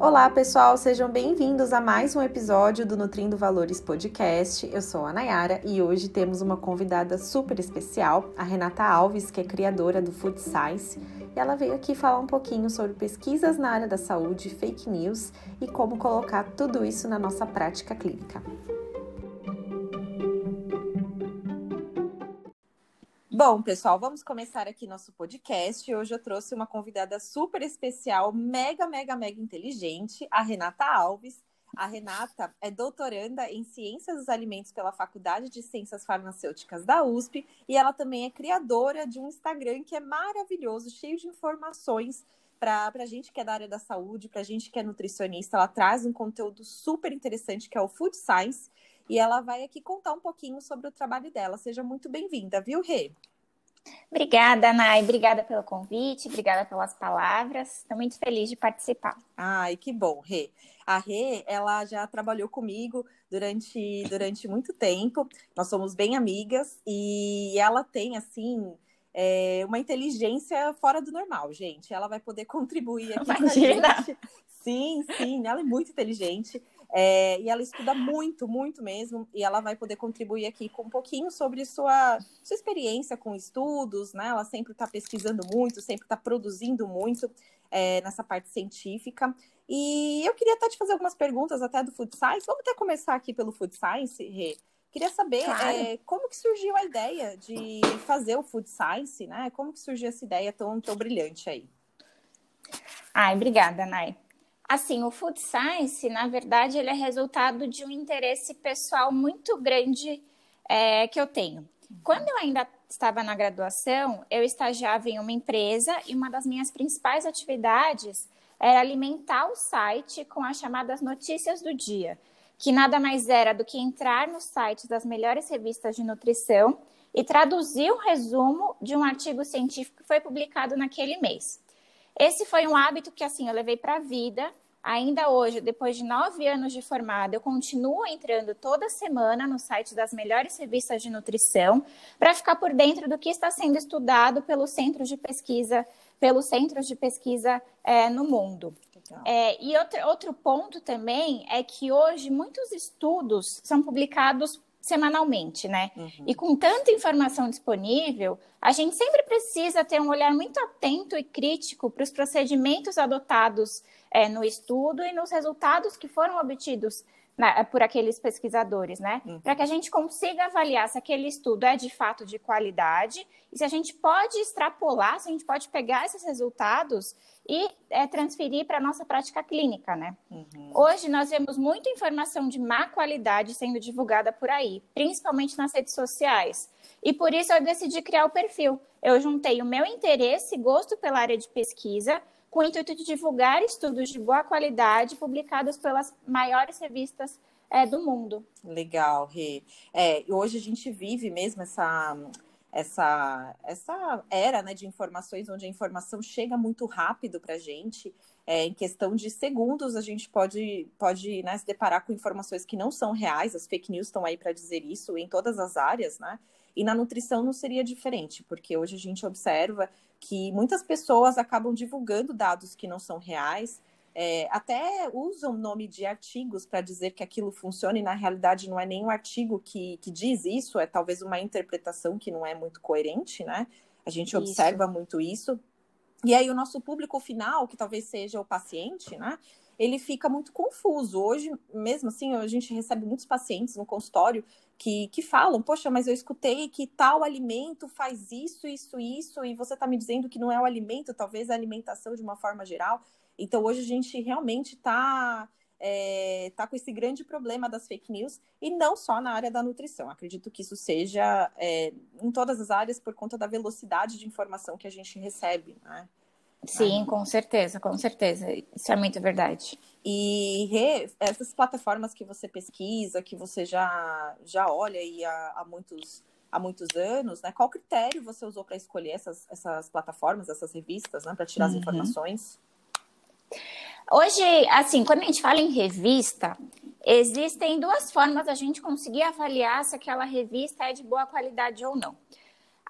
Olá, pessoal, sejam bem-vindos a mais um episódio do Nutrindo Valores Podcast. Eu sou a Nayara e hoje temos uma convidada super especial, a Renata Alves, que é criadora do Food Science, e ela veio aqui falar um pouquinho sobre pesquisas na área da saúde, fake news e como colocar tudo isso na nossa prática clínica. Bom, pessoal, vamos começar aqui nosso podcast. Hoje eu trouxe uma convidada super especial, mega, mega, mega inteligente, a Renata Alves. A Renata é doutoranda em Ciências dos Alimentos pela Faculdade de Ciências Farmacêuticas da USP e ela também é criadora de um Instagram que é maravilhoso, cheio de informações para a gente que é da área da saúde, para a gente que é nutricionista. Ela traz um conteúdo super interessante que é o Food Science e ela vai aqui contar um pouquinho sobre o trabalho dela. Seja muito bem-vinda, viu, Rê? Obrigada, Nay. Obrigada pelo convite, obrigada pelas palavras. Estou muito feliz de participar. Ai, que bom, Rê. A Rê, ela já trabalhou comigo durante, durante muito tempo. Nós somos bem amigas e ela tem, assim, é, uma inteligência fora do normal, gente. Ela vai poder contribuir aqui Imagina. com a gente. Sim, sim, ela é muito inteligente. É, e ela estuda muito, muito mesmo, e ela vai poder contribuir aqui com um pouquinho sobre sua, sua experiência com estudos, né? Ela sempre está pesquisando muito, sempre está produzindo muito é, nessa parte científica. E eu queria até te fazer algumas perguntas até do Food Science. Vamos até começar aqui pelo Food Science, Rê. Queria saber Claro. é, como que surgiu a ideia de fazer o Food Science, né? Como que surgiu essa ideia tão, tão brilhante aí? Ai, obrigada, Nay. Assim, o Food Science, na verdade, ele é resultado de um interesse pessoal muito grande é, que eu tenho. Quando eu ainda estava na graduação, eu estagiava em uma empresa e uma das minhas principais atividades era alimentar o site com as chamadas notícias do dia, que nada mais era do que entrar nos sites das melhores revistas de nutrição e traduzir um resumo de um artigo científico que foi publicado naquele mês. Esse foi um hábito que, assim, eu levei para a vida. Ainda hoje, depois de nove anos de formada, eu continuo entrando toda semana no site das melhores revistas de nutrição para ficar por dentro do que está sendo estudado pelos centros de pesquisa, pelos centros de pesquisa é, no mundo. É, e outro, outro ponto também é que hoje muitos estudos são publicados semanalmente, né? Uhum. E com tanta informação disponível, a gente sempre precisa ter um olhar muito atento e crítico para os procedimentos adotados é, no estudo e nos resultados que foram obtidos na- por aqueles pesquisadores, né? Uhum. Para que a gente consiga avaliar se aquele estudo é de fato de qualidade e se a gente pode extrapolar, se a gente pode pegar esses resultados e é, transferir para a nossa prática clínica, né? Uhum. Hoje nós vemos muita informação de má qualidade sendo divulgada por aí, principalmente nas redes sociais. E por isso eu decidi criar o perfil. Eu juntei o meu interesse e gosto pela área de pesquisa com o intuito de divulgar estudos de boa qualidade publicados pelas maiores revistas eh, do mundo. Legal, Rê. É, hoje a gente vive mesmo essa, essa, essa era né, de informações onde a informação chega muito rápido para a gente. É, em questão de segundos, a gente pode, pode né, se deparar com informações que não são reais, as fake news estão aí para dizer isso em todas as áreas, né? E na nutrição não seria diferente, porque hoje a gente observa que muitas pessoas acabam divulgando dados que não são reais, é, até usam o nome de artigos para dizer que aquilo funciona e na realidade não é nem um artigo que, que diz isso, é talvez uma interpretação que não é muito coerente, né? A gente Isso. observa muito isso. E aí o nosso público final, que talvez seja o paciente, né? Ele fica muito confuso. Hoje, mesmo assim, a gente recebe muitos pacientes no consultório que, que falam, poxa, mas eu escutei que tal alimento faz isso, isso, isso, e você está me dizendo que não é o alimento, talvez a alimentação de uma forma geral. Então, hoje a gente realmente está é, tá com esse grande problema das fake news, e não só na área da nutrição. Acredito que isso seja é, em todas as áreas por conta da velocidade de informação que a gente recebe, né? Sim, com certeza, com certeza. Isso é muito verdade. E Rê, essas plataformas que você pesquisa, que você já, já olha aí há, há muitos, há muitos anos, né? Qual critério você usou para escolher essas, essas plataformas, essas revistas, né? Para tirar as Uhum. informações? Hoje, assim, quando a gente fala em revista, existem duas formas da gente conseguir avaliar se aquela revista é de boa qualidade ou não.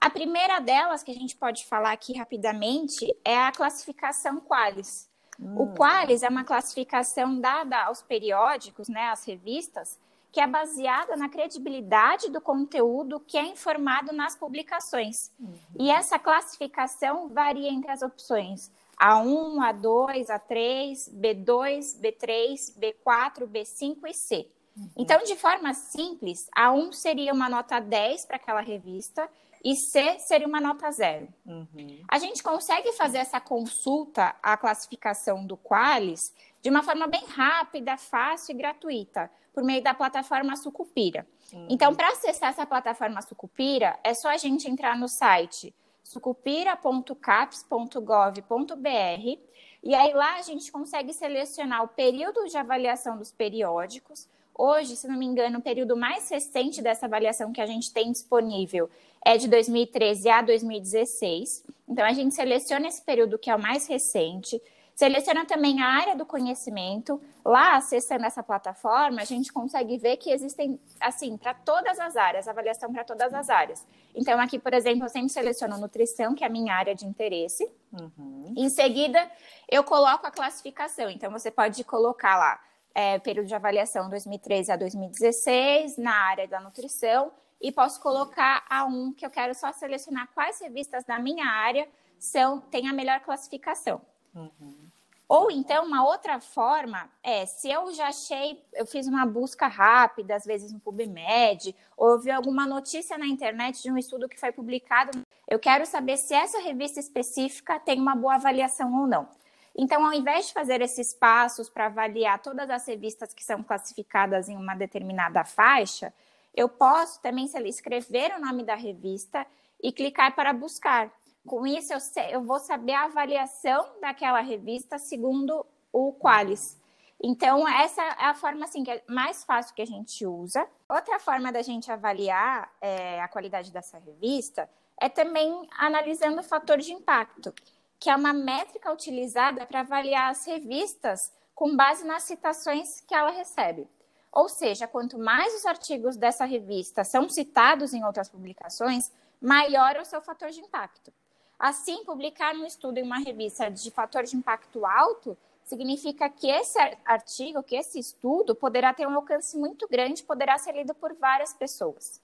A primeira delas, que a gente pode falar aqui rapidamente, é a classificação Qualis. Hum. O Qualis é uma classificação dada aos periódicos, né, às revistas, que é baseada na credibilidade do conteúdo que é informado nas publicações. Uhum. E essa classificação varia entre as opções A1, A2, A3, B2, B3, B4, B5 e C. Uhum. Então, de forma simples, A1 seria uma nota 10 para aquela revista e C seria uma nota zero. Uhum. A gente consegue fazer essa consulta à classificação do Qualis de uma forma bem rápida, fácil e gratuita, por meio da plataforma Sucupira. Uhum. Então, para acessar essa plataforma Sucupira, é só a gente entrar no site sucupira.caps.gov.br e aí lá a gente consegue selecionar o período de avaliação dos periódicos. Hoje, se não me engano, o período mais recente dessa avaliação que a gente tem disponível é de 2013 a 2016. Então, a gente seleciona esse período que é o mais recente, seleciona também a área do conhecimento. Lá, acessando essa plataforma, a gente consegue ver que existem, assim, para todas as áreas, avaliação para todas as áreas. Então, aqui, por exemplo, eu sempre seleciono nutrição, que é a minha área de interesse. Uhum. Em seguida, eu coloco a classificação. Então, você pode colocar lá é, período de avaliação 2013 a 2016, na área da nutrição e posso colocar a um que eu quero só selecionar quais revistas da minha área são têm a melhor classificação. Uhum. Ou então, uma outra forma é, se eu já achei, eu fiz uma busca rápida, às vezes no PubMed, ou vi alguma notícia na internet de um estudo que foi publicado, eu quero saber se essa revista específica tem uma boa avaliação ou não. Então, ao invés de fazer esses passos para avaliar todas as revistas que são classificadas em uma determinada faixa, eu posso também escrever o nome da revista e clicar para buscar. Com isso, eu, sei, eu vou saber a avaliação daquela revista segundo o Qualis. Então, essa é a forma assim, que é mais fácil que a gente usa. Outra forma da gente avaliar é, a qualidade dessa revista é também analisando o fator de impacto, que é uma métrica utilizada para avaliar as revistas com base nas citações que ela recebe. Ou seja, quanto mais os artigos dessa revista são citados em outras publicações, maior é o seu fator de impacto. Assim, publicar um estudo em uma revista de fator de impacto alto significa que esse artigo, que esse estudo, poderá ter um alcance muito grande, poderá ser lido por várias pessoas.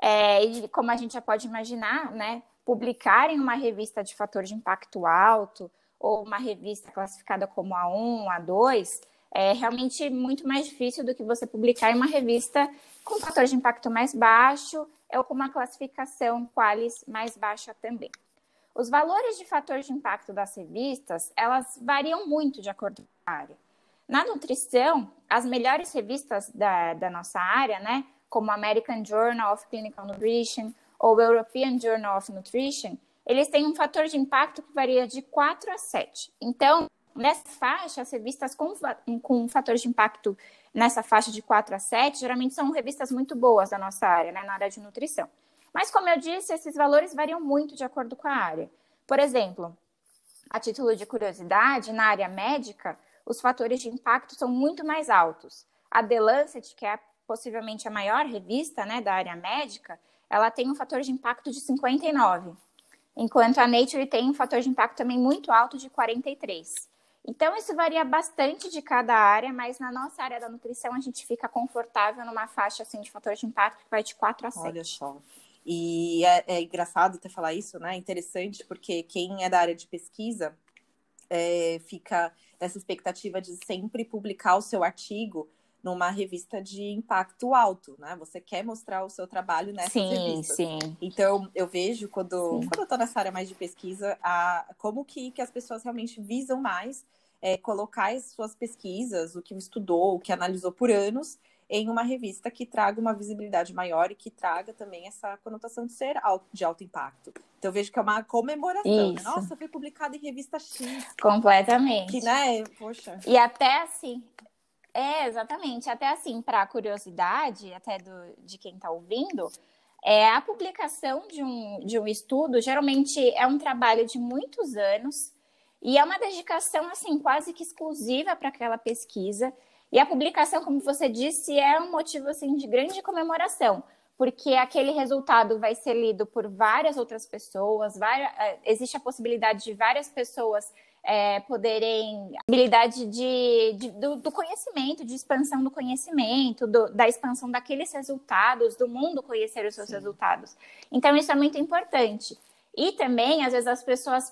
É, e como a gente já pode imaginar, né, publicar em uma revista de fator de impacto alto ou uma revista classificada como A1, A2, é realmente muito mais difícil do que você publicar em uma revista com fator de impacto mais baixo ou com uma classificação qualis mais baixa também. Os valores de fator de impacto das revistas, elas variam muito de acordo com a área. Na nutrição, as melhores revistas da, da nossa área, né, como American Journal of Clinical Nutrition ou European Journal of Nutrition, eles têm um fator de impacto que varia de 4 a 7. Então, Nessa faixa, as revistas com, com fator de impacto nessa faixa de 4 a 7, geralmente são revistas muito boas da nossa área, né, na área de nutrição. Mas, como eu disse, esses valores variam muito de acordo com a área. Por exemplo, a título de curiosidade, na área médica, os fatores de impacto são muito mais altos. A The Lancet, que é possivelmente a maior revista né, da área médica, ela tem um fator de impacto de 59, enquanto a Nature tem um fator de impacto também muito alto de 43. Então, isso varia bastante de cada área, mas na nossa área da nutrição a gente fica confortável numa faixa assim, de fator de impacto que vai de 4 a 7. Olha só. E é, é engraçado até falar isso, né? Interessante, porque quem é da área de pesquisa é, fica nessa expectativa de sempre publicar o seu artigo numa revista de impacto alto, né? Você quer mostrar o seu trabalho nessa sim, revistas. Sim, sim. Então, eu vejo quando, quando eu tô nessa área mais de pesquisa, a, como que, que as pessoas realmente visam mais é, colocar as suas pesquisas, o que estudou, o que analisou por anos, em uma revista que traga uma visibilidade maior e que traga também essa conotação de ser alto, de alto impacto. Então eu vejo que é uma comemoração. Né? Nossa, foi publicado em revista X. Completamente. Que, né? Poxa. E até assim. É, exatamente. Até assim, para curiosidade, até do, de quem está ouvindo, é, a publicação de um, de um estudo geralmente é um trabalho de muitos anos e é uma dedicação, assim, quase que exclusiva para aquela pesquisa. E a publicação, como você disse, é um motivo, assim, de grande comemoração. porque aquele resultado vai ser lido por várias outras pessoas, várias, é, existe a possibilidade de várias pessoas é, poderem habilidade de, de do, do, conhecimento, de expansão do conhecimento, do, da expansão daqueles resultados, do mundo conhecer os seus Sim. resultados. Então isso é muito importante. E também, às vezes, as pessoas,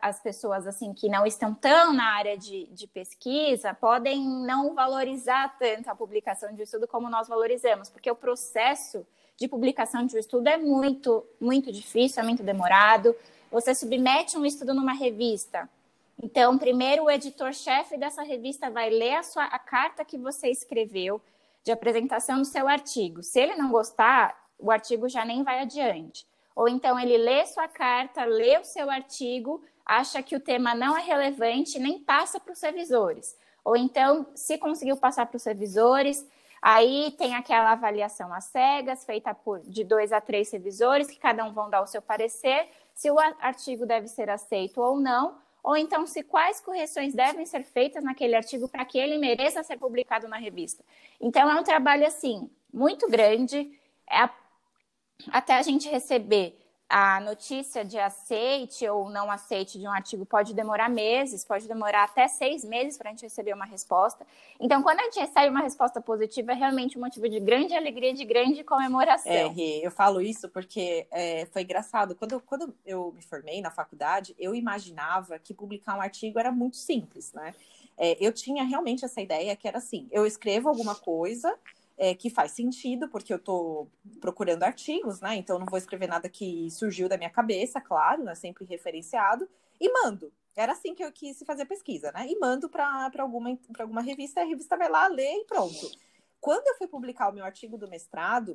as pessoas assim que não estão tão na área de, de pesquisa podem não valorizar tanto a publicação de um estudo como nós valorizamos, porque o processo de publicação de um estudo é muito, muito difícil, é muito demorado. Você submete um estudo numa revista. Então, primeiro o editor-chefe dessa revista vai ler a, sua, a carta que você escreveu de apresentação do seu artigo. Se ele não gostar, o artigo já nem vai adiante. Ou então ele lê sua carta, lê o seu artigo, acha que o tema não é relevante, nem passa para os revisores. Ou então, se conseguiu passar para os revisores, aí tem aquela avaliação às cegas, feita por de dois a três revisores, que cada um vão dar o seu parecer, se o artigo deve ser aceito ou não, ou então se quais correções devem ser feitas naquele artigo para que ele mereça ser publicado na revista. Então é um trabalho assim muito grande, é a até a gente receber a notícia de aceite ou não aceite de um artigo pode demorar meses, pode demorar até seis meses para a gente receber uma resposta. Então, quando a gente recebe uma resposta positiva, é realmente um motivo de grande alegria, de grande comemoração. É, eu falo isso porque é, foi engraçado. Quando, quando eu me formei na faculdade, eu imaginava que publicar um artigo era muito simples, né? É, eu tinha realmente essa ideia que era assim: eu escrevo alguma coisa é, que faz sentido, porque eu estou procurando artigos, né? Então não vou escrever nada que surgiu da minha cabeça, claro, né? Sempre referenciado, e mando. Era assim que eu quis fazer pesquisa, né? E mando para alguma, alguma revista, a revista vai lá, lê e pronto. Quando eu fui publicar o meu artigo do mestrado,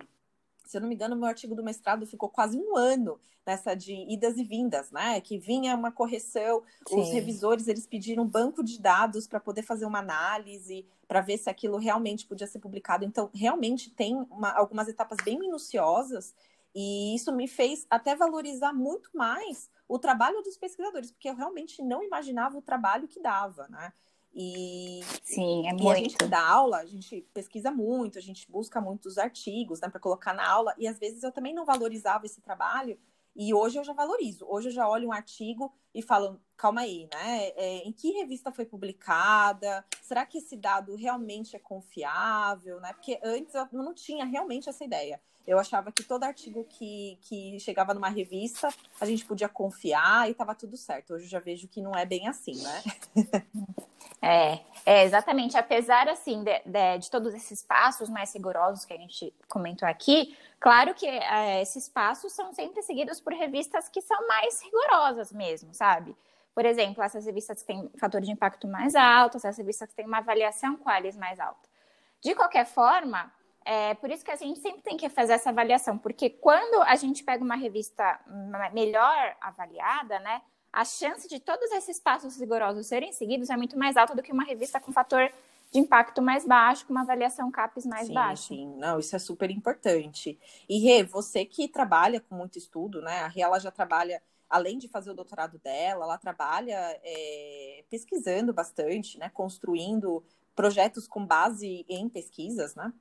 se eu não me engano, meu artigo do mestrado ficou quase um ano nessa de idas e vindas, né? Que vinha uma correção, Sim. os revisores eles pediram um banco de dados para poder fazer uma análise, para ver se aquilo realmente podia ser publicado. Então, realmente tem uma, algumas etapas bem minuciosas e isso me fez até valorizar muito mais o trabalho dos pesquisadores, porque eu realmente não imaginava o trabalho que dava, né? E, Sim, é muito. E a gente dá aula, a gente pesquisa muito, a gente busca muitos artigos né, para colocar na aula, e às vezes eu também não valorizava esse trabalho, e hoje eu já valorizo. Hoje eu já olho um artigo e falo, calma aí, né? É, em que revista foi publicada? Será que esse dado realmente é confiável? Né? Porque antes eu não tinha realmente essa ideia. Eu achava que todo artigo que, que chegava numa revista a gente podia confiar e estava tudo certo. Hoje eu já vejo que não é bem assim, né? É, é exatamente. Apesar assim de, de, de, todos esses passos mais rigorosos que a gente comentou aqui, claro que é, esses passos são sempre seguidos por revistas que são mais rigorosas mesmo, sabe? Por exemplo, essas revistas que têm fator de impacto mais alto, essas revistas que têm uma avaliação qualis mais alta. De qualquer forma, é por isso que a gente sempre tem que fazer essa avaliação, porque quando a gente pega uma revista melhor avaliada, né, a chance de todos esses passos rigorosos serem seguidos é muito mais alta do que uma revista com fator de impacto mais baixo, com uma avaliação CAPES mais sim, baixa. Sim, não, isso é super importante. E Rê, você que trabalha com muito estudo, né? A Rê, ela já trabalha, além de fazer o doutorado dela, ela trabalha é, pesquisando bastante, né? Construindo projetos com base em pesquisas, né?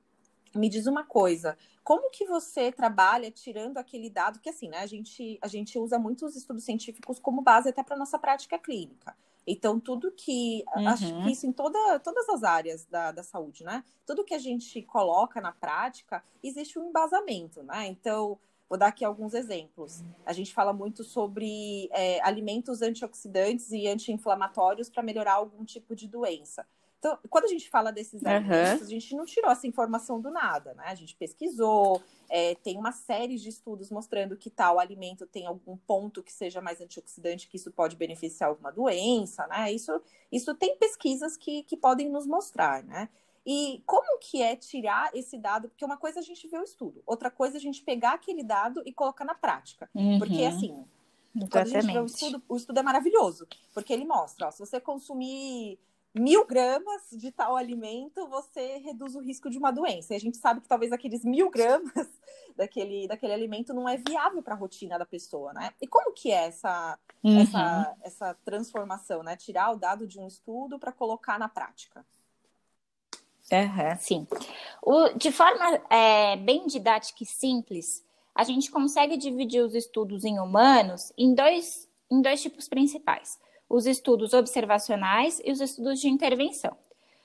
Me diz uma coisa, como que você trabalha tirando aquele dado que assim, né? A gente, a gente usa muitos estudos científicos como base até para nossa prática clínica. Então, tudo que. Uhum. Acho que isso em toda, todas as áreas da, da saúde, né? Tudo que a gente coloca na prática, existe um embasamento, né? Então, vou dar aqui alguns exemplos. A gente fala muito sobre é, alimentos antioxidantes e anti-inflamatórios para melhorar algum tipo de doença. Então, quando a gente fala desses alimentos, uhum. a gente não tirou essa informação do nada, né? A gente pesquisou, é, tem uma série de estudos mostrando que tal alimento tem algum ponto que seja mais antioxidante, que isso pode beneficiar alguma doença, né? Isso, isso tem pesquisas que, que podem nos mostrar, né? E como que é tirar esse dado? Porque uma coisa a gente vê o estudo, outra coisa é a gente pegar aquele dado e colocar na prática. Uhum. Porque, assim, Exatamente. quando a gente vê o estudo, o estudo é maravilhoso, porque ele mostra, ó, se você consumir mil gramas de tal alimento, você reduz o risco de uma doença. E a gente sabe que talvez aqueles mil gramas daquele, daquele alimento não é viável para a rotina da pessoa, né? E como que é essa, uhum. essa, essa transformação, né? Tirar o dado de um estudo para colocar na prática? Uhum, sim. O, de forma é, bem didática e simples, a gente consegue dividir os estudos em humanos em dois, em dois tipos principais: os estudos observacionais e os estudos de intervenção.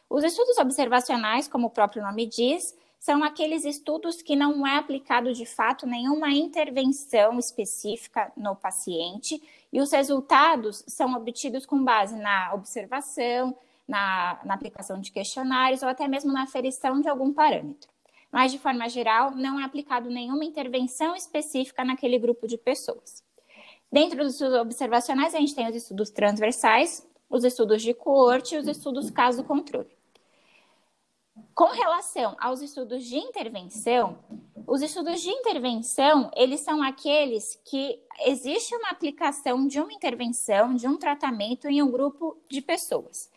Os estudos observacionais, como o próprio nome diz, são aqueles estudos que não é aplicado de fato nenhuma intervenção específica no paciente e os resultados são obtidos com base na observação, na, na aplicação de questionários ou até mesmo na aferição de algum parâmetro. Mas, de forma geral, não é aplicado nenhuma intervenção específica naquele grupo de pessoas. Dentro dos estudos observacionais, a gente tem os estudos transversais, os estudos de coorte e os estudos caso-controle. Com relação aos estudos de intervenção, os estudos de intervenção, eles são aqueles que existe uma aplicação de uma intervenção, de um tratamento em um grupo de pessoas.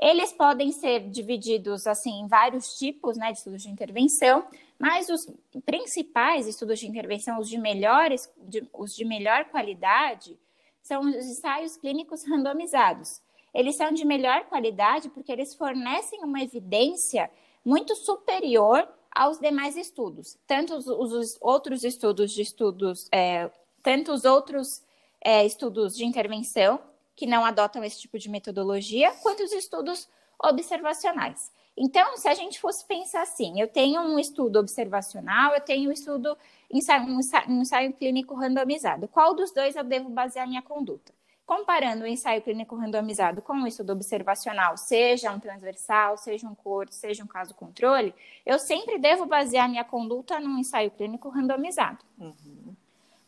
Eles podem ser divididos assim em vários tipos né, de estudos de intervenção, mas os principais estudos de intervenção, os de, melhores, de, os de melhor qualidade, são os ensaios clínicos randomizados. Eles são de melhor qualidade porque eles fornecem uma evidência muito superior aos demais estudos, tanto os, os outros estudos de estudos, é, tanto os outros é, estudos de intervenção que não adotam esse tipo de metodologia, quanto os estudos observacionais. Então, se a gente fosse pensar assim, eu tenho um estudo observacional, eu tenho um estudo ensaio, um ensaio, um ensaio clínico randomizado. Qual dos dois eu devo basear minha conduta? Comparando o ensaio clínico randomizado com o estudo observacional, seja um transversal, seja um corte, seja um caso controle, eu sempre devo basear minha conduta num ensaio clínico randomizado. Uhum.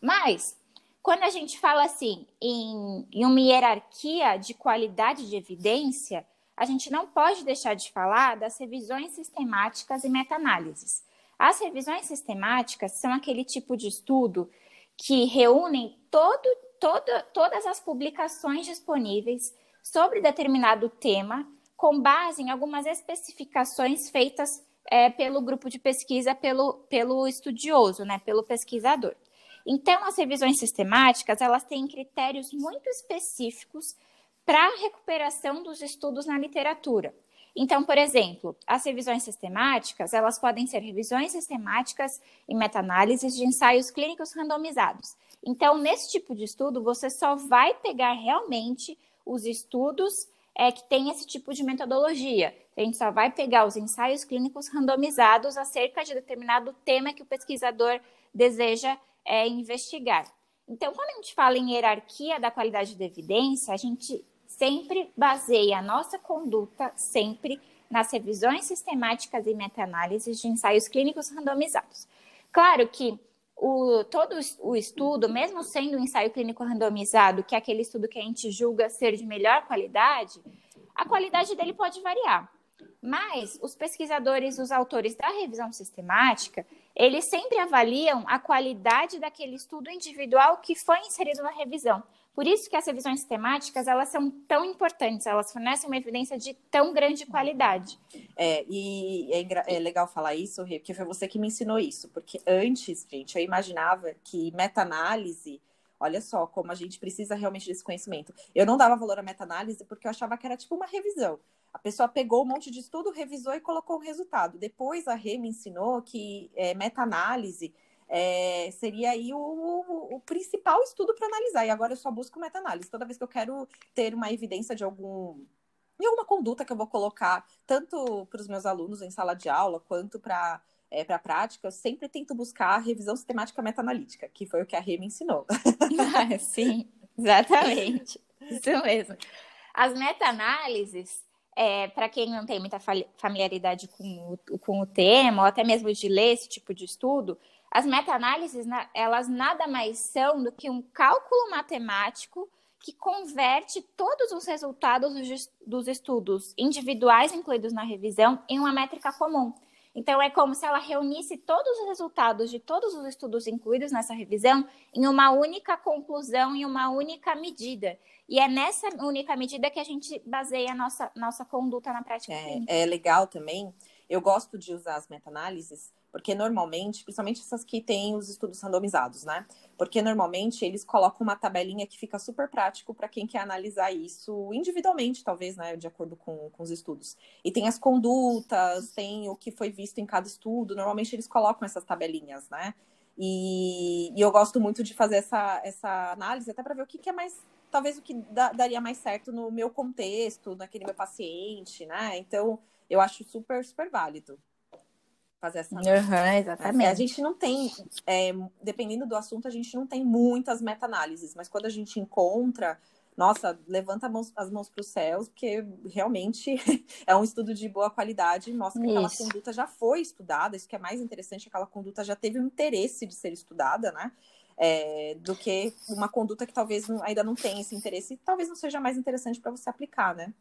Mas quando a gente fala assim em, em uma hierarquia de qualidade de evidência, a gente não pode deixar de falar das revisões sistemáticas e meta-análises. As revisões sistemáticas são aquele tipo de estudo que reúnem todo, todo, todas as publicações disponíveis sobre determinado tema, com base em algumas especificações feitas é, pelo grupo de pesquisa, pelo, pelo estudioso, né, pelo pesquisador. Então, as revisões sistemáticas, elas têm critérios muito específicos para a recuperação dos estudos na literatura. Então, por exemplo, as revisões sistemáticas, elas podem ser revisões sistemáticas e meta-análises de ensaios clínicos randomizados. Então, nesse tipo de estudo, você só vai pegar realmente os estudos é, que têm esse tipo de metodologia. A gente só vai pegar os ensaios clínicos randomizados acerca de determinado tema que o pesquisador deseja é, investigar. Então, quando a gente fala em hierarquia da qualidade da evidência, a gente sempre baseia a nossa conduta sempre nas revisões sistemáticas e meta-análises de ensaios clínicos randomizados. Claro que o, todo o estudo, mesmo sendo um ensaio clínico randomizado, que é aquele estudo que a gente julga ser de melhor qualidade, a qualidade dele pode variar. Mas os pesquisadores, os autores da revisão sistemática, eles sempre avaliam a qualidade daquele estudo individual que foi inserido na revisão. Por isso que as revisões sistemáticas, elas são tão importantes, elas fornecem uma evidência de tão grande qualidade. É, e é, é legal falar isso, Rê, porque foi você que me ensinou isso, porque antes, gente, eu imaginava que meta-análise Olha só como a gente precisa realmente desse conhecimento. Eu não dava valor à meta-análise porque eu achava que era tipo uma revisão. A pessoa pegou um monte de estudo, revisou e colocou o resultado. Depois a Rê me ensinou que é, meta-análise é, seria aí o, o, o principal estudo para analisar. E agora eu só busco meta-análise. Toda vez que eu quero ter uma evidência de algum alguma conduta que eu vou colocar, tanto para os meus alunos em sala de aula, quanto para é, para a prática, eu sempre tento buscar a revisão sistemática meta-analítica, que foi o que a Rê me ensinou. sim, exatamente. Isso mesmo. As meta-análises, é, para quem não tem muita familiaridade com o, com o tema, ou até mesmo de ler esse tipo de estudo, as meta-análises, elas nada mais são do que um cálculo matemático que converte todos os resultados dos estudos individuais incluídos na revisão em uma métrica comum. Então, é como se ela reunisse todos os resultados de todos os estudos incluídos nessa revisão em uma única conclusão, em uma única medida. E é nessa única medida que a gente baseia a nossa, nossa conduta na prática é. É legal também. Eu gosto de usar as meta-análises Porque normalmente, principalmente essas que têm os estudos randomizados, né? Porque normalmente eles colocam uma tabelinha que fica super prático para quem quer analisar isso individualmente, talvez, né? De acordo com, com os estudos. E tem as condutas, tem o que foi visto em cada estudo. Normalmente eles colocam essas tabelinhas, né? E, e eu gosto muito de fazer essa, essa análise, até para ver o que, que é mais talvez o que daria mais certo no meu contexto, naquele meu paciente, né? Então, eu acho super, super válido fazer essa análise. Uhum, exatamente. A gente não tem, é, dependendo do assunto, a gente não tem muitas meta-análises, mas quando a gente encontra, nossa, levanta mãos, as mãos para os céus, porque realmente é um estudo de boa qualidade, mostra que aquela conduta já foi estudada, isso que é mais interessante, aquela conduta já teve o interesse de ser estudada, né? É, do que uma conduta que talvez ainda não tenha esse interesse e talvez não seja mais interessante para você aplicar, né?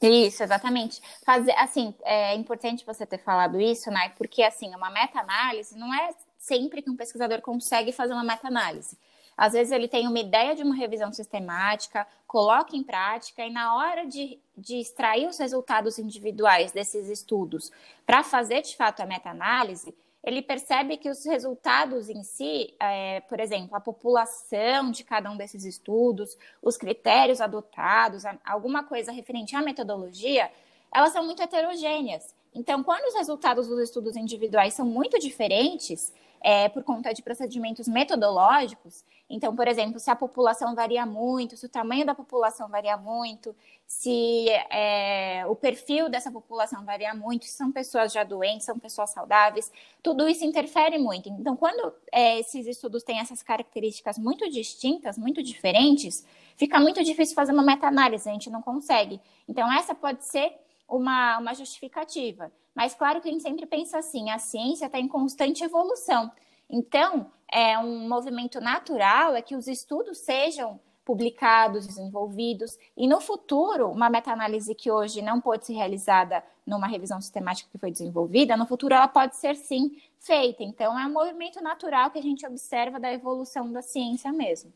Isso, exatamente. Fazer, assim, é importante você ter falado isso, né? Porque, assim, uma meta-análise não é sempre que um pesquisador consegue fazer uma meta-análise. Às vezes ele tem uma ideia de uma revisão sistemática, coloca em prática e na hora de, de extrair os resultados individuais desses estudos para fazer de fato a meta-análise, ele percebe que os resultados em si, é, por exemplo, a população de cada um desses estudos, os critérios adotados, alguma coisa referente à metodologia, elas são muito heterogêneas. Então, quando os resultados dos estudos individuais são muito diferentes, é, por conta de procedimentos metodológicos. Então, por exemplo, se a população varia muito, se o tamanho da população varia muito, se é, o perfil dessa população varia muito, se são pessoas já doentes, são pessoas saudáveis, tudo isso interfere muito. Então, quando é, esses estudos têm essas características muito distintas, muito diferentes, fica muito difícil fazer uma meta-análise, a gente não consegue. Então, essa pode ser uma, uma justificativa. Mas claro que a gente sempre pensa assim, a ciência está em constante evolução. Então, é um movimento natural é que os estudos sejam publicados, desenvolvidos, e no futuro, uma meta-análise que hoje não pode ser realizada numa revisão sistemática que foi desenvolvida, no futuro ela pode ser sim feita. Então, é um movimento natural que a gente observa da evolução da ciência mesmo.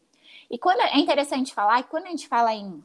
E quando é interessante falar, que quando a gente fala em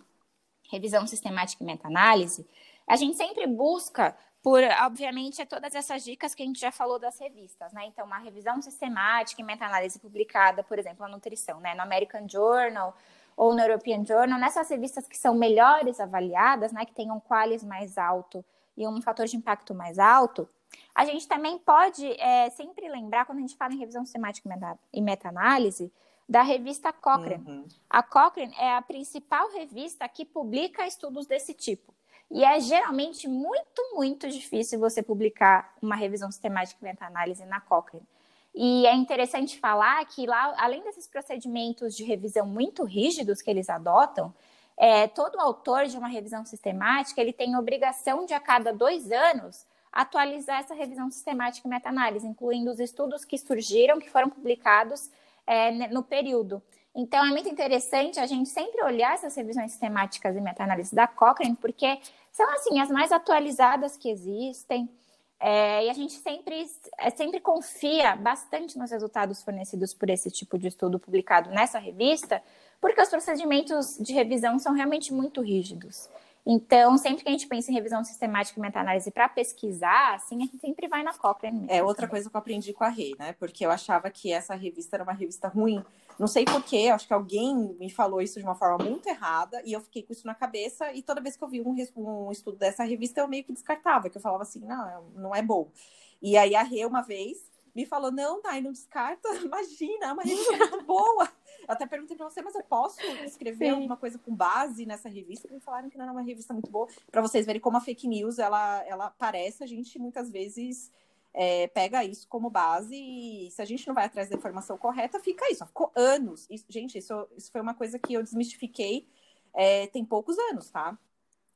revisão sistemática e meta-análise, a gente sempre busca por, obviamente, é todas essas dicas que a gente já falou das revistas, né? Então, uma revisão sistemática e meta-análise publicada, por exemplo, a nutrição, né? No American Journal ou no European Journal, nessas revistas que são melhores avaliadas, né? Que tenham qualis mais alto e um fator de impacto mais alto, a gente também pode é, sempre lembrar, quando a gente fala em revisão sistemática e meta-análise, da revista Cochrane. Uhum. A Cochrane é a principal revista que publica estudos desse tipo. E é geralmente muito, muito difícil você publicar uma revisão sistemática e meta-análise na Cochrane. E é interessante falar que lá, além desses procedimentos de revisão muito rígidos que eles adotam, é, todo autor de uma revisão sistemática ele tem obrigação de a cada dois anos atualizar essa revisão sistemática e meta-análise, incluindo os estudos que surgiram, que foram publicados é, no período. Então, é muito interessante a gente sempre olhar essas revisões sistemáticas e meta-análise da Cochrane, porque são, assim, as mais atualizadas que existem, é, e a gente sempre, é, sempre confia bastante nos resultados fornecidos por esse tipo de estudo publicado nessa revista, porque os procedimentos de revisão são realmente muito rígidos. Então, sempre que a gente pensa em revisão sistemática e meta-análise para pesquisar, assim, a gente sempre vai na Cochrane. É outra coisa que eu aprendi com a Rê, né? Porque eu achava que essa revista era uma revista ruim. Não sei porquê, acho que alguém me falou isso de uma forma muito errada e eu fiquei com isso na cabeça. E toda vez que eu vi um, um estudo dessa revista, eu meio que descartava, que eu falava assim, não, não é bom. E aí a Rê, uma vez, me falou: não, Thay, não descarta, imagina, é uma revista muito boa. Eu até perguntei para você, mas eu posso escrever Sim. alguma coisa com base nessa revista? Me falaram que não era uma revista muito boa. Para vocês verem como a fake news ela, ela aparece, a gente muitas vezes é, pega isso como base e se a gente não vai atrás da informação correta, fica isso. Ficou anos. Isso, gente, isso, isso foi uma coisa que eu desmistifiquei é, tem poucos anos, tá?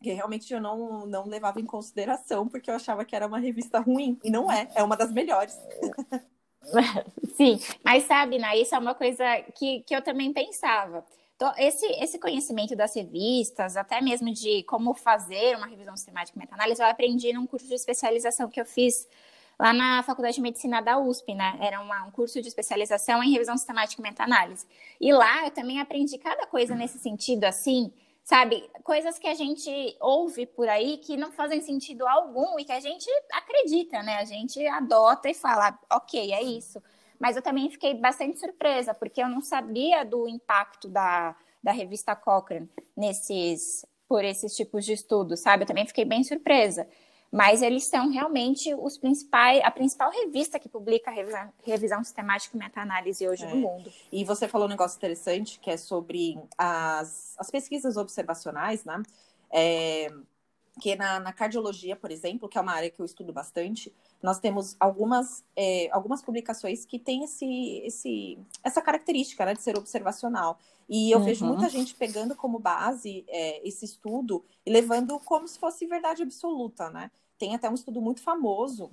que realmente eu não, não levava em consideração, porque eu achava que era uma revista ruim, e não é, é uma das melhores. Sim, mas sabe, né, isso é uma coisa que, que eu também pensava. Então, esse, esse conhecimento das revistas, até mesmo de como fazer uma revisão sistemática e meta-análise, eu aprendi num curso de especialização que eu fiz lá na Faculdade de Medicina da USP, né? Era uma, um curso de especialização em revisão sistemática e meta-análise. E lá eu também aprendi cada coisa nesse sentido, assim, sabe? Coisas que a gente ouve por aí que não fazem sentido algum e que a gente acredita, né? A gente adota e fala, ok, é isso. Mas eu também fiquei bastante surpresa, porque eu não sabia do impacto da, da revista Cochrane nesses, por esses tipos de estudos, sabe? Eu também fiquei bem surpresa. Mas eles são realmente os principais, a principal revista que publica revisão, revisão sistemática e meta-análise hoje é. no mundo. E você falou um negócio interessante que é sobre as, as pesquisas observacionais, né? É, que na, na, cardiologia, por exemplo, que é uma área que eu estudo bastante, nós temos algumas, é, algumas publicações que têm esse, esse, essa característica né, de ser observacional. E eu uhum. vejo muita gente pegando como base é, esse estudo e levando como se fosse verdade absoluta, né? Tem até um estudo muito famoso,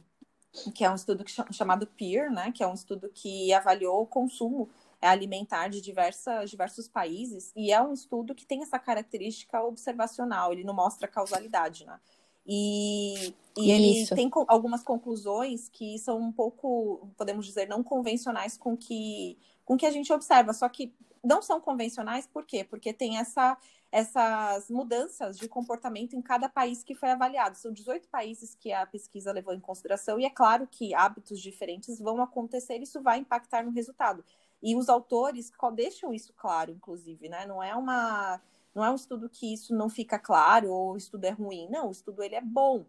que é um estudo que, chamado PEER, né? Que é um estudo que avaliou o consumo é, alimentar de diversas, diversos países, e é um estudo que tem essa característica observacional, ele não mostra causalidade, né? E, e ele tem algumas conclusões que são um pouco, podemos dizer, não convencionais com que, com que a gente observa, só que não são convencionais, por quê? Porque tem essa essas mudanças de comportamento em cada país que foi avaliado. São 18 países que a pesquisa levou em consideração, e é claro que hábitos diferentes vão acontecer, isso vai impactar no resultado. E os autores deixam isso claro, inclusive, né? Não é uma. Não é um estudo que isso não fica claro ou o estudo é ruim. Não, o estudo ele é bom.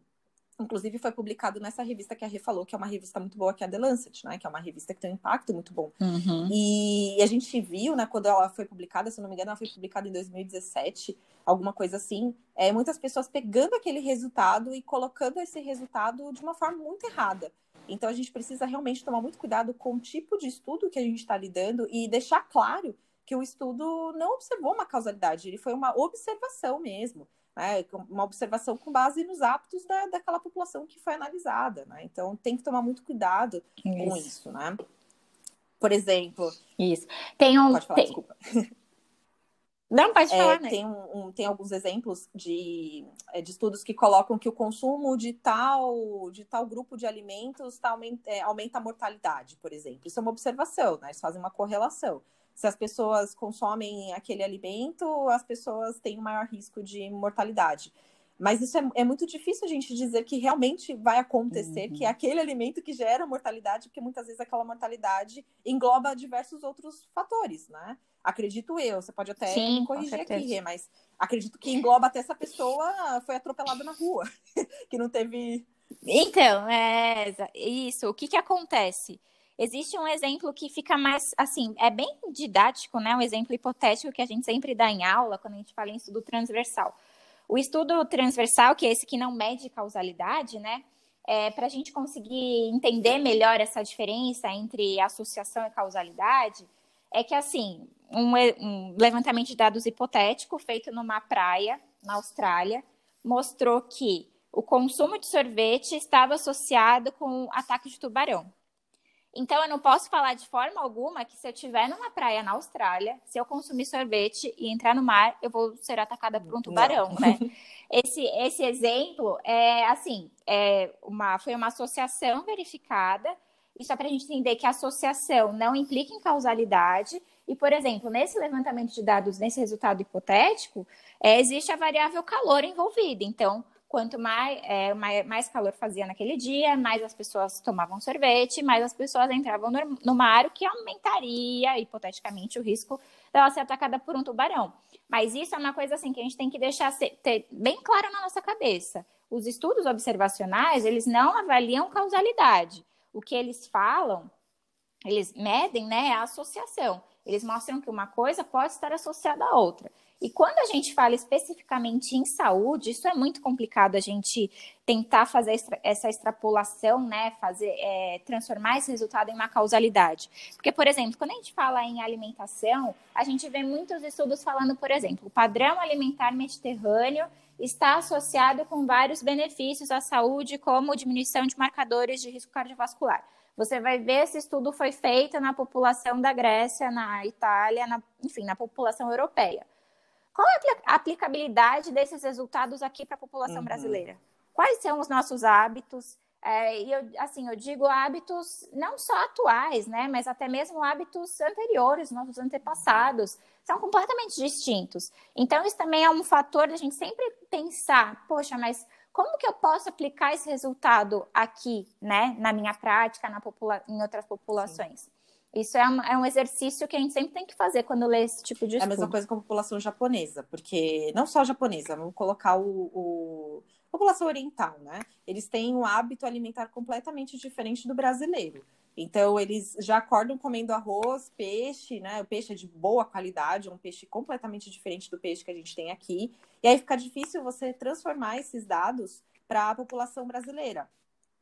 Inclusive foi publicado nessa revista que a Rê falou, que é uma revista muito boa, que é a The Lancet, né? Que é uma revista que tem um impacto muito bom. Uhum. E a gente viu, né, quando ela foi publicada, se não me engano, ela foi publicada em 2017, alguma coisa assim, é, muitas pessoas pegando aquele resultado e colocando esse resultado de uma forma muito errada. Então a gente precisa realmente tomar muito cuidado com o tipo de estudo que a gente está lidando e deixar claro que o estudo não observou uma causalidade, ele foi uma observação mesmo né, uma observação com base nos hábitos da, daquela população que foi analisada, né? Então tem que tomar muito cuidado isso. com isso, né? Por exemplo. Isso. Tem um. Pode falar, tem... desculpa. Não, pode falar, é, né? Tem, um, um, tem alguns exemplos de, é, de estudos que colocam que o consumo de tal, de tal grupo de alimentos tá, aumenta, é, aumenta a mortalidade, por exemplo. Isso é uma observação, né? Eles fazem uma correlação se as pessoas consomem aquele alimento, as pessoas têm um maior risco de mortalidade. Mas isso é, é, muito difícil a gente dizer que realmente vai acontecer, uhum. que é aquele alimento que gera mortalidade, porque muitas vezes aquela mortalidade engloba diversos outros fatores, né? Acredito eu, você pode até Sim, me corrigir aqui, mas acredito que engloba até essa pessoa foi atropelada na rua, que não teve. Então, é isso. O que, que acontece? Existe um exemplo que fica mais, assim, é bem didático, né? Um exemplo hipotético que a gente sempre dá em aula quando a gente fala em estudo transversal. O estudo transversal, que é esse que não mede causalidade, né? É, para a gente conseguir entender melhor essa diferença entre associação e causalidade, é que, assim, um, um levantamento de dados hipotético feito numa praia na Austrália mostrou que o consumo de sorvete estava associado com ataque de tubarão. Então, eu não posso falar de forma alguma que se eu estiver numa praia na Austrália, se eu consumir sorvete e entrar no mar, eu vou ser atacada por um tubarão, não. né? Esse, esse exemplo é assim, é uma, foi uma associação verificada, e só para a gente entender que associação não implica em causalidade. E, por exemplo, nesse levantamento de dados, nesse resultado hipotético, é, existe a variável calor envolvida. Então, Quanto mais, é, mais calor fazia naquele dia, mais as pessoas tomavam sorvete, mais as pessoas entravam no, no mar, o que aumentaria, hipoteticamente, o risco dela ser atacada por um tubarão. Mas isso é uma coisa assim que a gente tem que deixar ser, ter bem claro na nossa cabeça. Os estudos observacionais, eles não avaliam causalidade. O que eles falam, eles medem, né, a associação. Eles mostram que uma coisa pode estar associada à outra. E quando a gente fala especificamente em saúde, isso é muito complicado a gente tentar fazer essa extrapolação, né? Fazer, é, transformar esse resultado em uma causalidade. Porque, por exemplo, quando a gente fala em alimentação, a gente vê muitos estudos falando, por exemplo, o padrão alimentar mediterrâneo está associado com vários benefícios à saúde, como diminuição de marcadores de risco cardiovascular. Você vai ver esse estudo foi feito na população da Grécia, na Itália, na, enfim, na população europeia. Qual a aplicabilidade desses resultados aqui para a população uhum. brasileira? Quais são os nossos hábitos? É, e eu, assim, eu digo hábitos não só atuais, né, mas até mesmo hábitos anteriores, nossos antepassados, são completamente distintos. Então, isso também é um fator da gente sempre pensar, poxa, mas como que eu posso aplicar esse resultado aqui, né, na minha prática, na popula em outras populações? Sim. Isso é um, é um exercício que a gente sempre tem que fazer quando lê esse tipo de estudo. É a mesma coisa com a população japonesa, porque não só japonesa, vamos colocar o, o população oriental, né? Eles têm um hábito alimentar completamente diferente do brasileiro. Então, eles já acordam comendo arroz, peixe, né? O peixe é de boa qualidade, é um peixe completamente diferente do peixe que a gente tem aqui. E aí fica difícil você transformar esses dados para a população brasileira.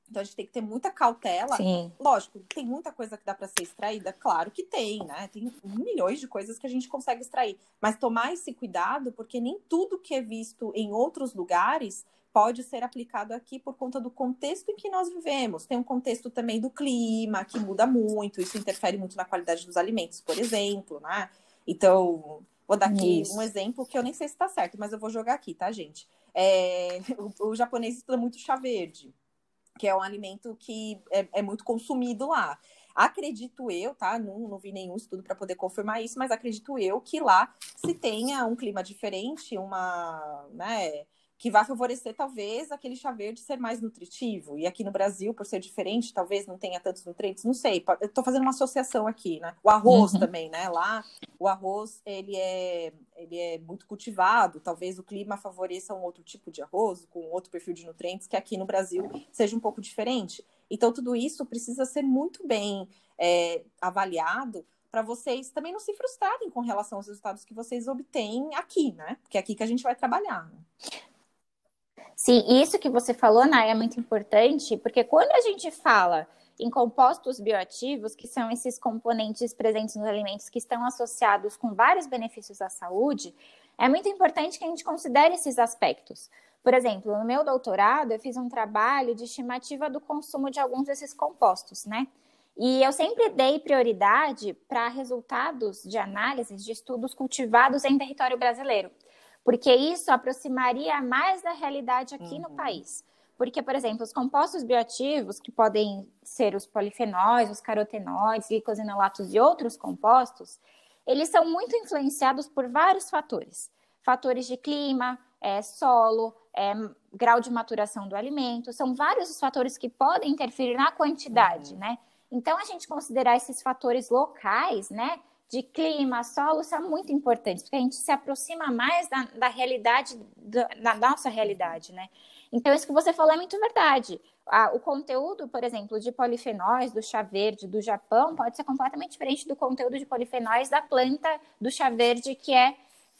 Então a gente tem que ter muita cautela. Sim. Lógico, tem muita coisa que dá para ser extraída, claro que tem, né? Tem milhões de coisas que a gente consegue extrair, mas tomar esse cuidado porque nem tudo que é visto em outros lugares pode ser aplicado aqui por conta do contexto em que nós vivemos. Tem um contexto também do clima, que muda muito, isso interfere muito na qualidade dos alimentos, por exemplo, né? Então, vou dar aqui isso. um exemplo que eu nem sei se está certo, mas eu vou jogar aqui, tá, gente? É, o, o japonês estuda muito chá verde que é um alimento que é, é muito consumido lá. Acredito eu, tá? Não, não vi nenhum estudo para poder confirmar isso, mas acredito eu que lá se tenha um clima diferente, uma, né, que vai favorecer talvez aquele chá verde ser mais nutritivo. E aqui no Brasil, por ser diferente, talvez não tenha tantos nutrientes, não sei. Eu tô fazendo uma associação aqui, né? O arroz uhum. também, né? Lá, o arroz, ele é, ele é muito cultivado, talvez o clima favoreça um outro tipo de arroz, com outro perfil de nutrientes, que aqui no Brasil seja um pouco diferente. Então, tudo isso precisa ser muito bem é, avaliado para vocês também não se frustrarem com relação aos resultados que vocês obtêm aqui, né? Porque é aqui que a gente vai trabalhar. Né? Sim, isso que você falou, Nay, é muito importante, porque quando a gente fala em compostos bioativos, que são esses componentes presentes nos alimentos que estão associados com vários benefícios à saúde, é muito importante que a gente considere esses aspectos. Por exemplo, no meu doutorado, eu fiz um trabalho de estimativa do consumo de alguns desses compostos, né? E eu sempre dei prioridade para resultados de análises de estudos cultivados em território brasileiro porque isso aproximaria mais da realidade aqui uhum. no país. Porque, por exemplo, os compostos bioativos, que podem ser os polifenóis, os carotenoides, glicosinolatos e outros compostos, eles são muito influenciados por vários fatores. Fatores de clima, é, solo, é, grau de maturação do alimento, são vários os fatores que podem interferir na quantidade, uhum. né? Então, a gente considerar esses fatores locais, né, de clima, solo, são muito importantes, porque a gente se aproxima mais da, da realidade, da, da, nossa realidade, né? Então, isso que você falou é muito verdade. Ah, o conteúdo, por exemplo, de polifenóis do chá verde do Japão pode ser completamente diferente do conteúdo de polifenóis da planta do chá verde que é,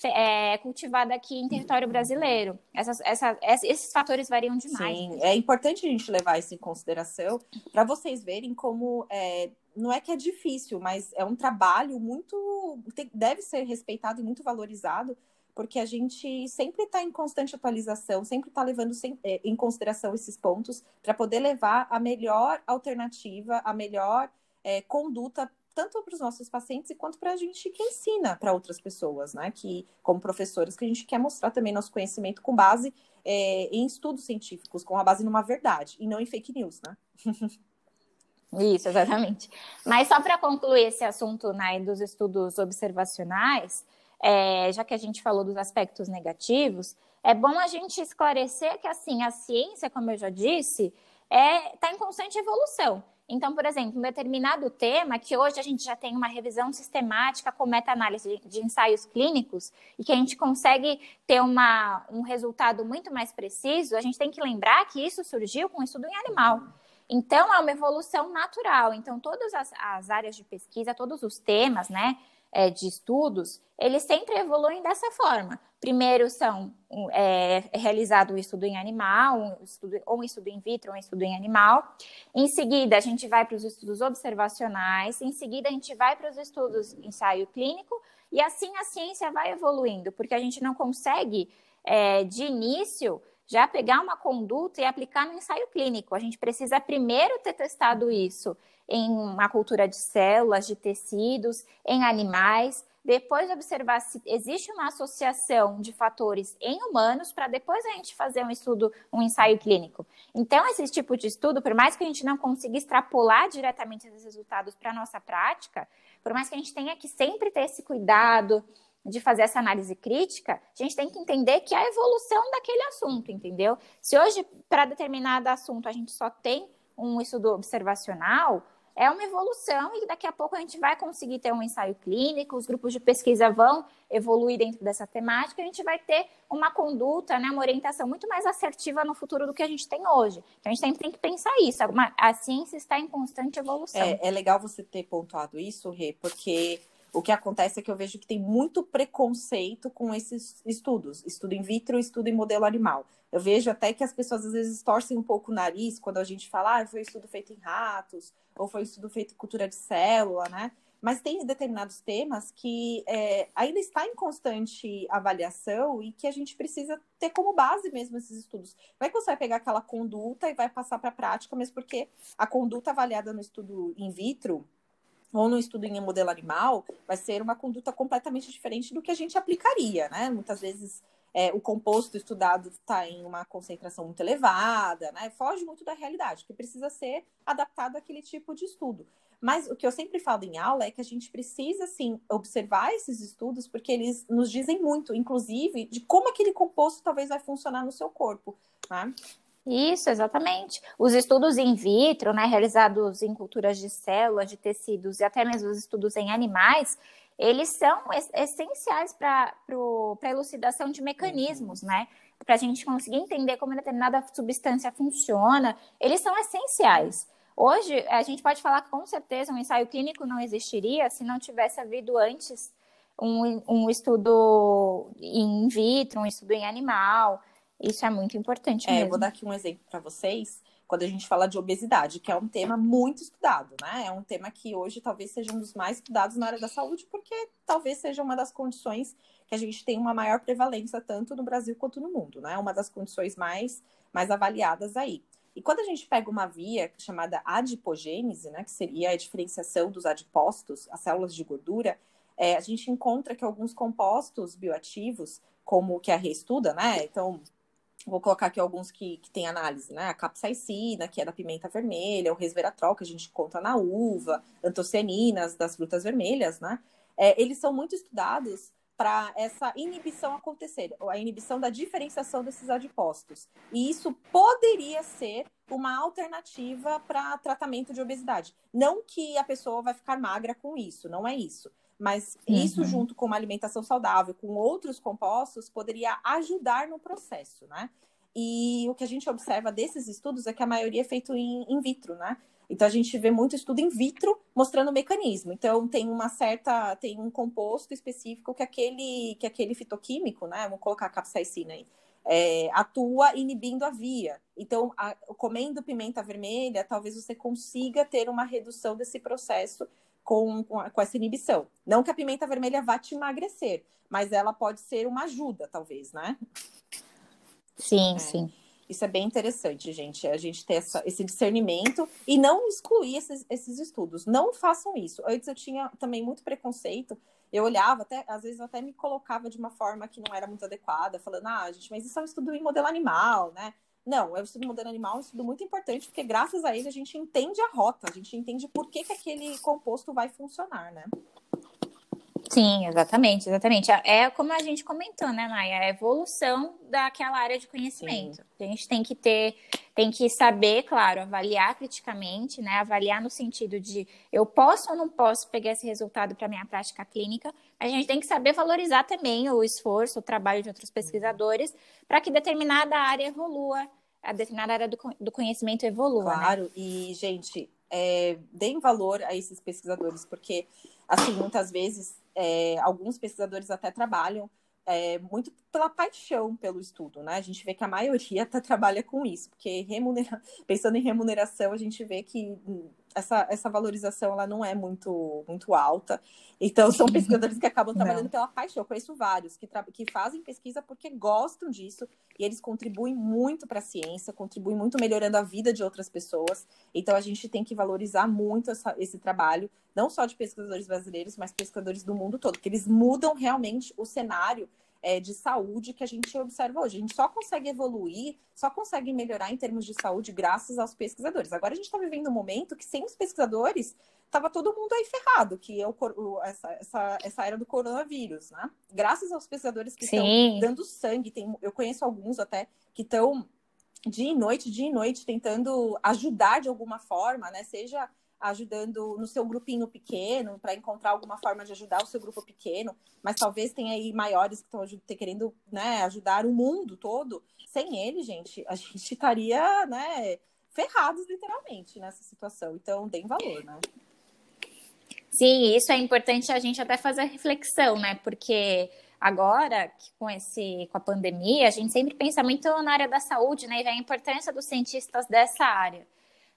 é cultivada aqui em território brasileiro. Essas, essa, esses fatores variam demais. Sim, é importante a gente levar isso em consideração para vocês verem como é, não é que é difícil, mas é um trabalho muito. deve ser respeitado e muito valorizado, porque a gente sempre está em constante atualização, sempre está levando é, em consideração esses pontos para poder levar a melhor alternativa, a melhor é, conduta tanto para os nossos pacientes quanto para a gente que ensina para outras pessoas, né? Que, como professores, que a gente quer mostrar também nosso conhecimento com base é, em estudos científicos, com a base numa verdade, e não em fake news, né? Isso, exatamente. Mas só para concluir esse assunto né, dos estudos observacionais, é, já que a gente falou dos aspectos negativos, é bom a gente esclarecer que assim a ciência, como eu já disse, está é, tá em constante evolução. Então, por exemplo, um determinado tema que hoje a gente já tem uma revisão sistemática com meta-análise de, ensaios clínicos e que a gente consegue ter uma, um resultado muito mais preciso, a gente tem que lembrar que isso surgiu com estudo em animal. Então, é uma evolução natural. Então, todas as, as áreas de pesquisa, todos os temas, né, é, de estudos, eles sempre evoluem dessa forma. Primeiro são é, realizado um estudo em animal, um estudo, ou um estudo in vitro, ou um estudo em animal. Em seguida, a gente vai para os estudos observacionais. Em seguida, a gente vai para os estudos ensaio clínico. E assim a ciência vai evoluindo, porque a gente não consegue, é, de início, já pegar uma conduta e aplicar no ensaio clínico. A gente precisa primeiro ter testado isso em uma cultura de células, de tecidos, em animais. depois observar se existe uma associação de fatores em humanos, para depois a gente fazer um estudo, um ensaio clínico. Então, esse tipo de estudo, por mais que a gente não consiga extrapolar diretamente esses resultados para a nossa prática, por mais que a gente tenha que sempre ter esse cuidado de fazer essa análise crítica, a gente tem que entender que é a evolução daquele assunto, entendeu? Se hoje, para determinado assunto, a gente só tem um estudo observacional, é uma evolução e daqui a pouco a gente vai conseguir ter um ensaio clínico, os grupos de pesquisa vão evoluir dentro dessa temática, a gente vai ter uma conduta, né, uma orientação muito mais assertiva no futuro do que a gente tem hoje. Então a gente sempre tem que pensar isso, a ciência está em constante evolução. É, é legal você ter pontuado isso, Rê, porque o que acontece é que eu vejo que tem muito preconceito com esses estudos, estudo in vitro, estudo em modelo animal. Eu vejo até que as pessoas às vezes torcem um pouco o nariz quando a gente fala, ah, foi estudo feito em ratos, ou foi estudo feito em cultura de célula, né? Mas tem determinados temas que é, ainda está em constante avaliação e que a gente precisa ter como base mesmo esses estudos. Não é que você vai pegar aquela conduta e vai passar para a prática, mesmo porque a conduta avaliada no estudo in vitro ou no estudo em modelo animal vai ser uma conduta completamente diferente do que a gente aplicaria, né? Muitas vezes é, o composto estudado está em uma concentração muito elevada, né? Foge muito da realidade, que precisa ser adaptado àquele tipo de estudo. Mas o que eu sempre falo em aula é que a gente precisa, sim, observar esses estudos, porque eles nos dizem muito, inclusive, de como aquele composto talvez vai funcionar no seu corpo, né? Isso, exatamente. Os estudos in vitro, né, realizados em culturas de células, de tecidos e até mesmo os estudos em animais, eles são essenciais para a elucidação de mecanismos, né? Para a gente conseguir entender como determinada substância funciona, eles são essenciais. Hoje, a gente pode falar que com certeza um ensaio clínico não existiria se não tivesse havido antes um, um estudo in vitro, um estudo em animal. Isso é muito importante é, mesmo. Eu vou dar aqui um exemplo para vocês quando a gente fala de obesidade, que é um tema muito estudado, né? É um tema que hoje talvez seja um dos mais estudados na área da saúde, porque talvez seja uma das condições que a gente tem uma maior prevalência tanto no Brasil quanto no mundo, né? Uma das condições mais, mais avaliadas aí. E quando a gente pega uma via chamada adipogênese, né, que seria a diferenciação dos adipócitos, as células de gordura, é, a gente encontra que alguns compostos bioativos, como que a reestuda, né? Então, Vou colocar aqui alguns que, que tem análise, né? A capsaicina, que é da pimenta vermelha, o resveratrol, que a gente conta na uva, antocianinas das frutas vermelhas, né? É, eles são muito estudados para essa inibição acontecer, a inibição da diferenciação desses adipócitos. E isso poderia ser uma alternativa para tratamento de obesidade. Não que a pessoa vai ficar magra com isso, não é isso. Mas uhum. isso, junto com uma alimentação saudável, com outros compostos, poderia ajudar no processo, né? E o que a gente observa desses estudos é que a maioria é feito em, in vitro, né? Então a gente vê muito estudo in vitro mostrando o mecanismo. Então tem uma certa, tem um composto específico que aquele, que aquele fitoquímico, né? Vamos colocar a capsaicina aí. É, atua inibindo a via. Então, a, comendo pimenta vermelha, talvez você consiga ter uma redução desse processo com, com, essa inibição. Não que a pimenta vermelha vá te emagrecer, mas ela pode ser uma ajuda, talvez, né? Sim, é. sim. Isso é bem interessante, gente. A gente ter essa, esse discernimento e não excluir esses, esses estudos. Não façam isso. Antes eu tinha também muito preconceito. Eu olhava, até, às vezes eu até me colocava de uma forma que não era muito adequada, falando, ah, gente, mas isso é um estudo em modelo animal, né? Não, é o estudo moderno animal, é um estudo muito importante, porque graças a ele a gente entende a rota, a gente entende por que, que aquele composto vai funcionar, né? Sim, exatamente, exatamente. É como a gente comentou, né, Maia? A evolução daquela área de conhecimento. Sim. A gente tem que ter, tem que saber, claro, avaliar criticamente, né? Avaliar no sentido de eu posso ou não posso pegar esse resultado para minha prática clínica. A gente tem que saber valorizar também o esforço, o trabalho de outros pesquisadores, para que determinada área evolua a determinada área do, do conhecimento evolua. Né? Claro, né? e, gente, é, deem valor a esses pesquisadores, porque, assim, muitas vezes, é, alguns pesquisadores até trabalham é, muito pela paixão pelo estudo, né? A gente vê que a maioria trabalha com isso, porque remunera... pensando em remuneração, a gente vê que essa, essa valorização ela não é muito, muito alta. Então, são pesquisadores que acabam trabalhando não. pela paixão. Eu conheço vários que, que fazem pesquisa porque gostam disso e eles contribuem muito para a ciência, contribuem muito melhorando a vida de outras pessoas. Então, a gente tem que valorizar muito essa, esse trabalho, não só de pesquisadores brasileiros, mas pesquisadores do mundo todo, que eles mudam realmente o cenário é, de saúde que a gente observa hoje. A gente só consegue evoluir, só consegue melhorar em termos de saúde graças aos pesquisadores. Agora a gente está vivendo um momento que sem os pesquisadores estava todo mundo aí ferrado, que é o, essa, essa, essa era do coronavírus, né? Graças aos pesquisadores que estão dando sangue, tem, eu conheço alguns até que estão dia e noite, dia e noite, tentando ajudar de alguma forma, né? Seja ajudando no seu grupinho pequeno, para encontrar alguma forma de ajudar o seu grupo pequeno, mas talvez tenha aí maiores que estão querendo né, ajudar o mundo todo. Sem ele, gente, a gente estaria né, ferrados literalmente nessa situação. Então, deem valor, né? Sim, isso é importante a gente até fazer reflexão, né? Porque agora, com esse com a pandemia, a gente sempre pensa muito na área da saúde, né? E a importância dos cientistas dessa área.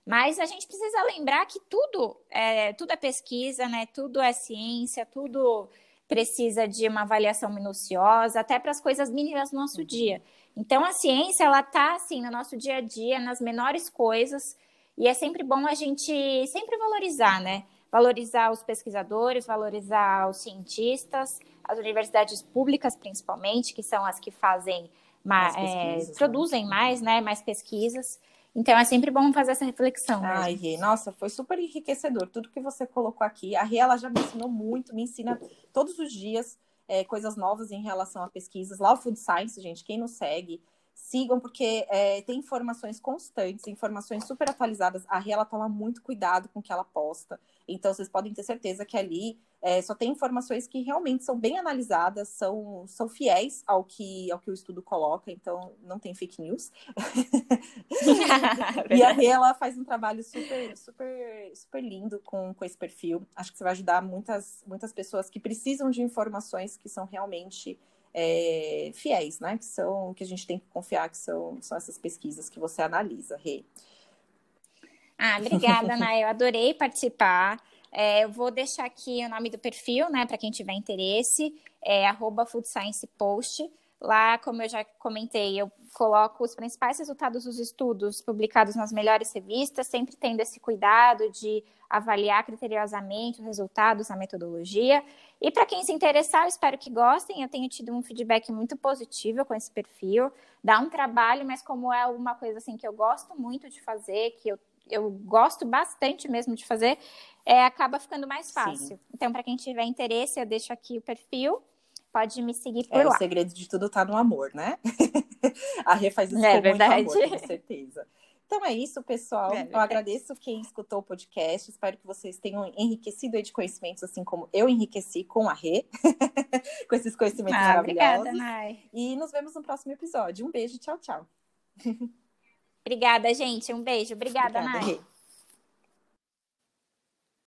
Mas a gente precisa lembrar que tudo é, tudo é pesquisa, né? Tudo é ciência, tudo precisa de uma avaliação minuciosa, até para as coisas mínimas do nosso dia. Então a ciência ela está assim no nosso dia a dia, nas menores coisas, e é sempre bom a gente sempre valorizar, né? Valorizar os pesquisadores, valorizar os cientistas, as universidades públicas principalmente, que são as que fazem mais, é, produzem mais, né? Mais pesquisas. Então é sempre bom fazer essa reflexão. Ai, Rê, nossa, foi super enriquecedor tudo que você colocou aqui. A Rê, ela já me ensinou muito, me ensina todos os dias é, coisas novas em relação a pesquisas. Lá o Food Science, gente, quem não segue, sigam, porque é, tem informações constantes, informações super atualizadas. A Rê, ela toma muito cuidado com o que ela posta. Então, vocês podem ter certeza que ali é, só tem informações que realmente são bem analisadas, são, são fiéis ao que, ao que o estudo coloca, então não tem fake news. e a Rê, ela faz um trabalho super, super, super lindo com, com esse perfil. Acho que você vai ajudar muitas, muitas pessoas que precisam de informações que são realmente é, fiéis, né? Que são que a gente tem que confiar que são, são essas pesquisas que você analisa, Rê. Ah, obrigada, Ana. Eu adorei participar. É, eu vou deixar aqui o nome do perfil, né, para quem tiver interesse, é arroba Food Science Post. Lá, como eu já comentei, eu coloco os principais resultados dos estudos publicados nas melhores revistas, sempre tendo esse cuidado de avaliar criteriosamente os resultados, a metodologia. E para quem se interessar, eu espero que gostem. Eu tenho tido um feedback muito positivo com esse perfil. Dá um trabalho, mas como é alguma coisa assim que eu gosto muito de fazer, que eu eu gosto bastante mesmo de fazer, é, acaba ficando mais fácil. Sim. Então, para quem tiver interesse, eu deixo aqui o perfil. Pode me seguir por é, lá. O segredo de tudo tá no amor, né? a Rê faz isso é, com verdade. muito amor, com certeza. Então é isso, pessoal. É, eu agradeço quem escutou o podcast. Espero que vocês tenham enriquecido aí de conhecimentos, assim como eu enriqueci com a Rê, com esses conhecimentos ah, maravilhosos. Obrigada, Nai. E nos vemos no próximo episódio. Um beijo, tchau, tchau. Obrigada, gente. Um beijo. Obrigada, Obrigada Nai.